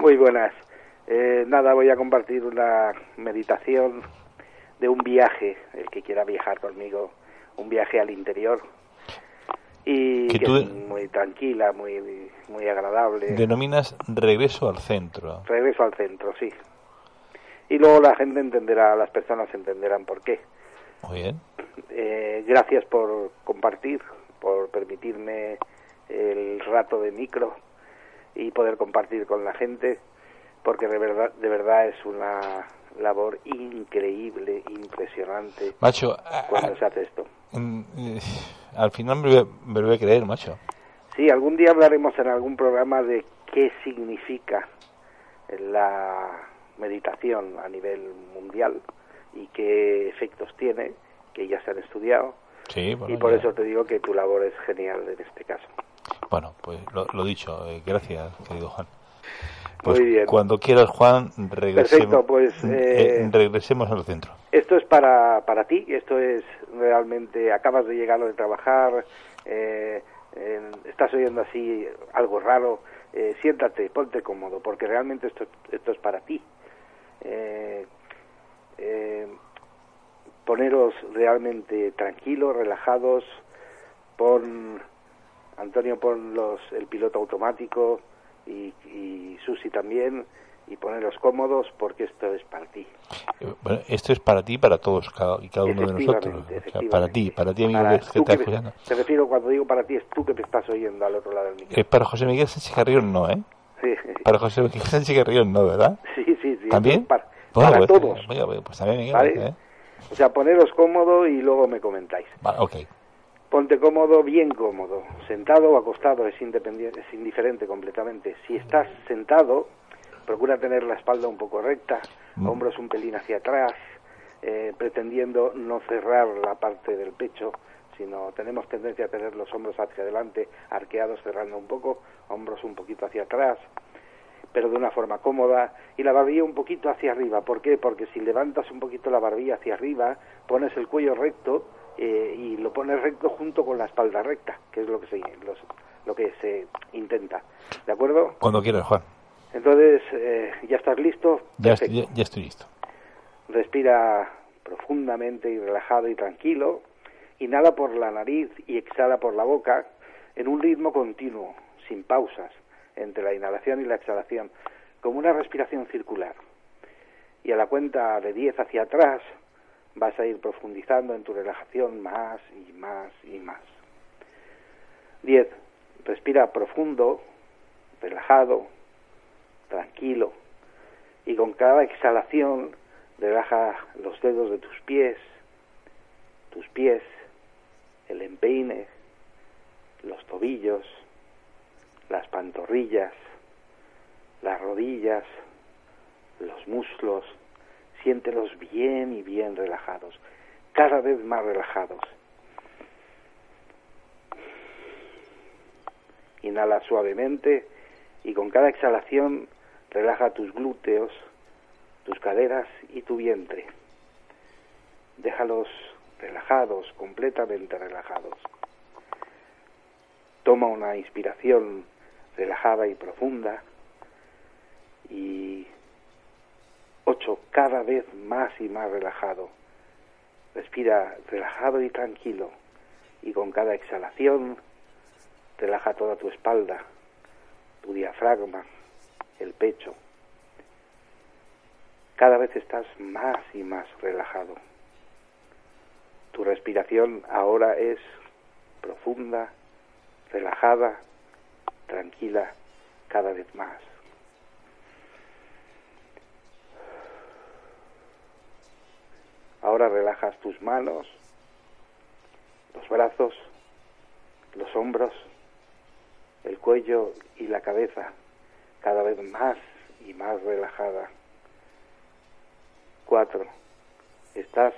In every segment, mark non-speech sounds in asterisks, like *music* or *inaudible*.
Muy buenas. Eh, nada, voy a compartir una meditación de un viaje, el que quiera viajar conmigo, un viaje al interior y Que que tú- es muy tranquila, muy muy agradable. Denominas regreso al centro. Regreso al centro, sí. Y luego la gente entenderá, las personas entenderán por qué. Muy bien. Eh, gracias por compartir, por permitirme el rato de micro y poder compartir con la gente, porque de verdad, de verdad es una labor increíble, impresionante Macho, cuando a- se hace esto. eh, al final me, voy me voy a creer, macho. Sí, algún día hablaremos en algún programa de qué significa la meditación a nivel mundial y qué efectos tiene, que ya se han estudiado. Sí, bueno, y por ya- eso te digo que tu labor es genial en este caso. Bueno, pues lo, lo dicho. eh, gracias, querido Juan. Pues Muy bien. cuando quieras, Juan, regresemos, Perfecto, pues, eh, eh, regresemos al centro. Esto es para, para ti, esto es realmente, acabas de llegar de trabajar, eh, estás oyendo así algo raro, siéntate, ponte cómodo, porque realmente esto, esto es para ti. Poneros realmente tranquilos, relajados, pon, Antonio, pon los, el piloto automático y, y Susi también, y poneros cómodos porque esto es para ti. Bueno, esto es para ti y para todos cada, y cada uno de nosotros. O sea, para ti, para ti, amigo Para que te que me- escuchando. Te refiero, cuando digo para ti, es tú que me estás oyendo al otro lado del micro. Eh, para José Miguel Sánchez Carrión no, ¿eh? Sí, Para José Miguel Sánchez Carrión no, ¿verdad? *laughs* sí, sí. sí, ¿También? Para, Bueno, para pues, todos. oye, pues también, Miguel, ¿vale? ¿eh? O sea, poneros cómodo y luego me comentáis. Vale, ok. Ponte cómodo, bien cómodo. Sentado o acostado es, independiente, es indiferente completamente. Si estás sentado, procura tener la espalda un poco recta, Mm. hombros un pelín hacia atrás, eh, pretendiendo no cerrar la parte del pecho, sino tenemos tendencia a tener los hombros hacia adelante, arqueados, cerrando un poco, hombros un poquito hacia atrás, pero de una forma cómoda, y la barbilla un poquito hacia arriba. ¿Por qué? Porque si levantas un poquito la barbilla hacia arriba, pones el cuello recto eh, y lo pones recto junto con la espalda recta, que es lo que se, los- lo que se intenta. ¿De acuerdo? Cuando quieras, Juan. Entonces, eh, ¿ya estás listo? Ya, estoy- ya, ya estoy listo. Respira profundamente y relajado y tranquilo. Inhala por la nariz y exhala por la boca en un ritmo continuo, sin pausas, entre la inhalación y la exhalación, como una respiración circular. Y a la cuenta de 10 hacia atrás vas a ir profundizando en tu relajación más y más y más. 10. Respira profundo, relajado, tranquilo y con cada exhalación relaja los dedos de tus pies, tus pies, el empeine, los tobillos, las pantorrillas, las rodillas, los muslos, siéntelos bien y bien relajados, cada vez más relajados. Inhala suavemente y con cada exhalación relaja tus glúteos, tus caderas y tu vientre. Déjalos relajados, completamente relajados. Toma una inspiración relajada y profunda y ocho, cada vez más y más relajado. Respira relajado y tranquilo y con cada exhalación relaja toda tu espalda, tu diafragma, el pecho. Cada vez estás más y más relajado. Tu respiración ahora es profunda, relajada, tranquila, cada vez más. Ahora relajas tus manos, los brazos, los hombros, el cuello y la cabeza, cada vez más y más relajada. Cuatro, estás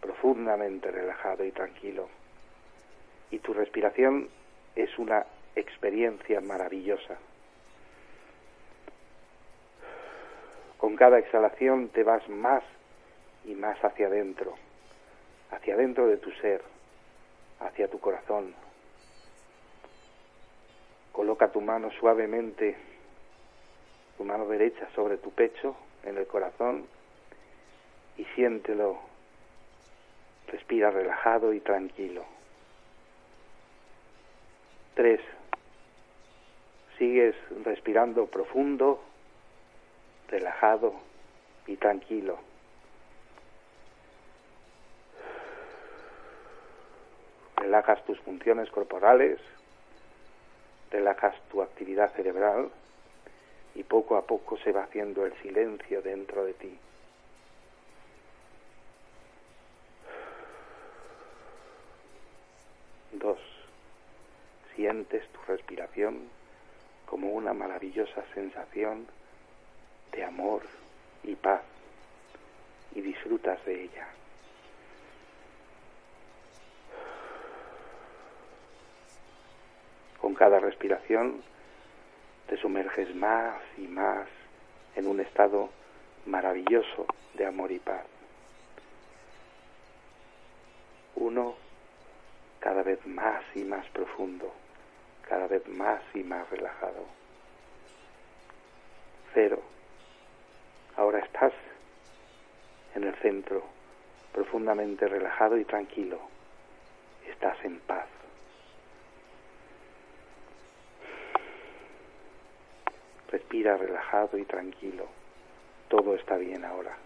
profundamente relajado y tranquilo. Y tu respiración es una experiencia maravillosa. Con cada exhalación te vas más y más hacia adentro, hacia adentro de tu ser, hacia tu corazón. Coloca tu mano suavemente, tu mano derecha sobre tu pecho, en el corazón, y siéntelo. Respira relajado y tranquilo. Tres. Sigues respirando profundo, relajado y tranquilo. Relajas tus funciones corporales, relajas tu actividad cerebral y poco a poco se va haciendo el silencio dentro de ti. Dos. Sientes tu respiración como una maravillosa sensación de amor y paz y disfrutas de ella. Con cada respiración te sumerges más y más en un estado maravilloso de amor y paz. Uno cada vez más y más profundo, cada vez más y más relajado. Cero. Ahora estás en el centro, profundamente relajado y tranquilo. Estás en paz. Respira relajado y tranquilo. Todo está bien ahora.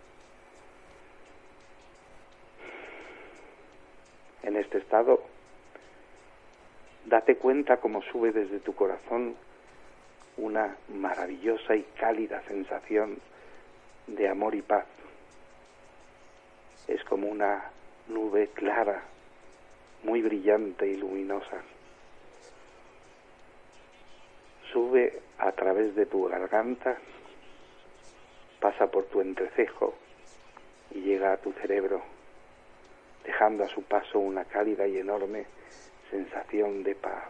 En este estado, date cuenta cómo sube desde tu corazón una maravillosa y cálida sensación de amor y paz. Es como una nube clara, muy brillante y luminosa. A través de tu garganta, pasa por tu entrecejo y llega a tu cerebro, dejando a su paso una cálida y enorme sensación de paz.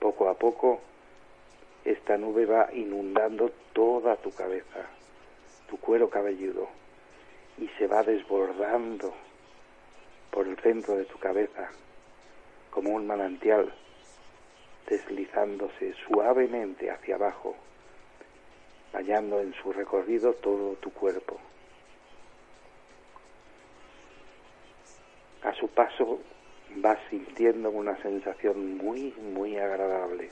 Poco a poco, esta nube va inundando toda tu cabeza, tu cuero cabelludo, y se va desbordando por el centro de tu cabeza como un manantial, deslizándose suavemente hacia abajo, bañando en su recorrido todo tu cuerpo. A su paso vas sintiendo una sensación muy, muy agradable.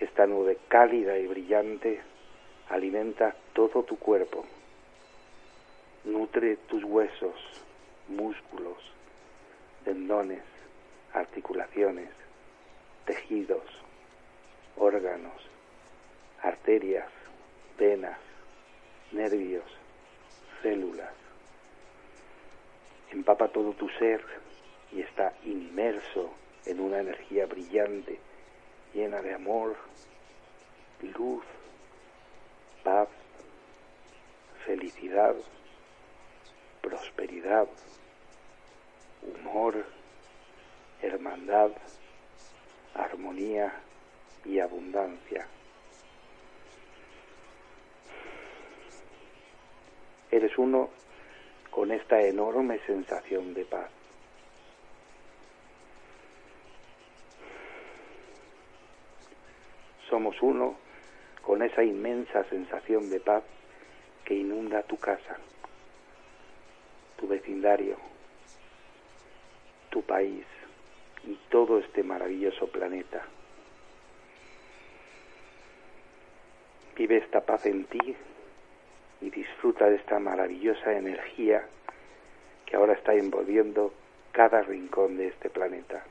Esta nube cálida y brillante alimenta todo tu cuerpo, nutre tus huesos, músculos, tendones, articulaciones, tejidos, órganos, arterias, venas, nervios, células. Empapa todo tu ser y está inmerso en una energía brillante, llena de amor, luz, paz, felicidad, prosperidad, humor, hermandad, armonía y abundancia. Eres uno con esta enorme sensación de paz. Somos uno con esa inmensa sensación de paz que inunda tu casa, tu vecindario, tu país y todo este maravilloso planeta. Vive esta paz en ti y disfruta de esta maravillosa energía que ahora está envolviendo cada rincón de este planeta.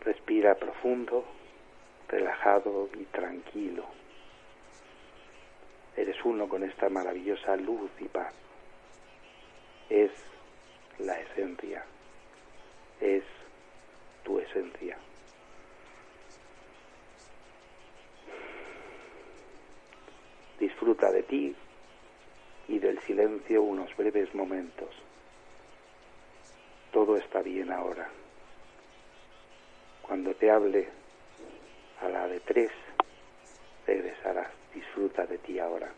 Respira profundo, relajado y tranquilo. Eres uno con esta maravillosa luz y paz. Es la esencia, es tu esencia. Disfruta de ti y del silencio unos breves momentos. Todo está bien ahora. Cuando te hable a la de tres, regresarás. Disfruta de ti ahora.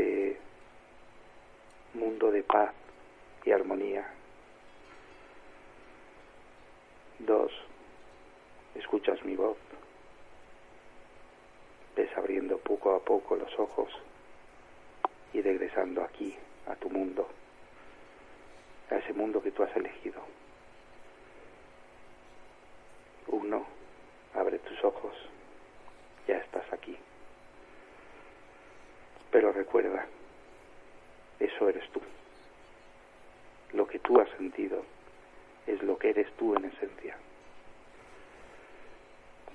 Ese mundo de paz y armonía. Dos, escuchas mi voz. Ves abriendo poco a poco los ojos y regresando aquí, a tu mundo, a ese mundo que tú has elegido. Uno, abre tus ojos, ya estás aquí. Pero recuerda, eso eres tú. Lo que tú has sentido es lo que eres tú en esencia.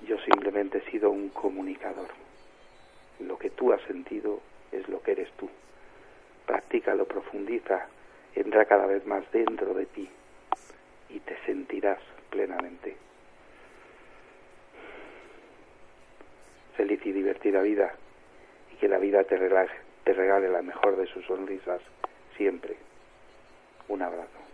Yo simplemente he sido un comunicador. Lo que tú has sentido es lo que eres tú. Practícalo, profundiza, entra cada vez más dentro de ti y te sentirás plenamente. Feliz y divertida vida y que la vida te regale, te regale la mejor de sus sonrisas siempre. Un abrazo.